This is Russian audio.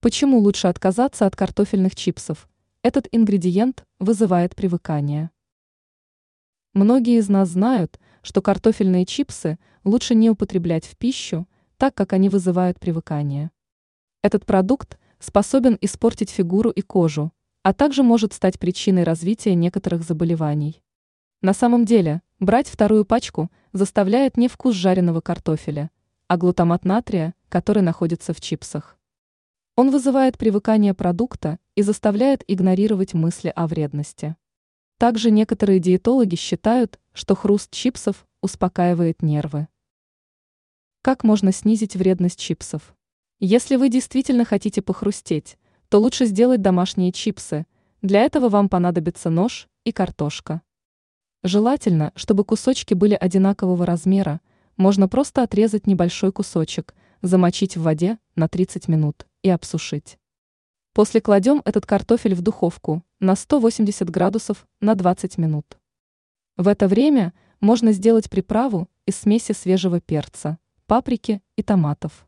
Почему лучше отказаться от картофельных чипсов? Этот ингредиент вызывает привыкание. Многие из нас знают, что картофельные чипсы лучше не употреблять в пищу, так как они вызывают привыкание. Этот продукт способен испортить фигуру и кожу, а также может стать причиной развития некоторых заболеваний. На самом деле, брать вторую пачку заставляет не вкус жареного картофеля, а глутамат натрия, который находится в чипсах. Он вызывает привыкание продукта и заставляет игнорировать мысли о вредности. Также некоторые диетологи считают, что хруст чипсов успокаивает нервы. Как можно снизить вредность чипсов? Если вы действительно хотите похрустеть, то лучше сделать домашние чипсы. Для этого вам понадобится нож и картошка. Желательно, чтобы кусочки были одинакового размера, можно просто отрезать небольшой кусочек, замочить в воде на 30 минут и обсушить. После кладем этот картофель в духовку на 180 градусов на 20 минут. В это время можно сделать приправу из смеси свежего перца, паприки и томатов.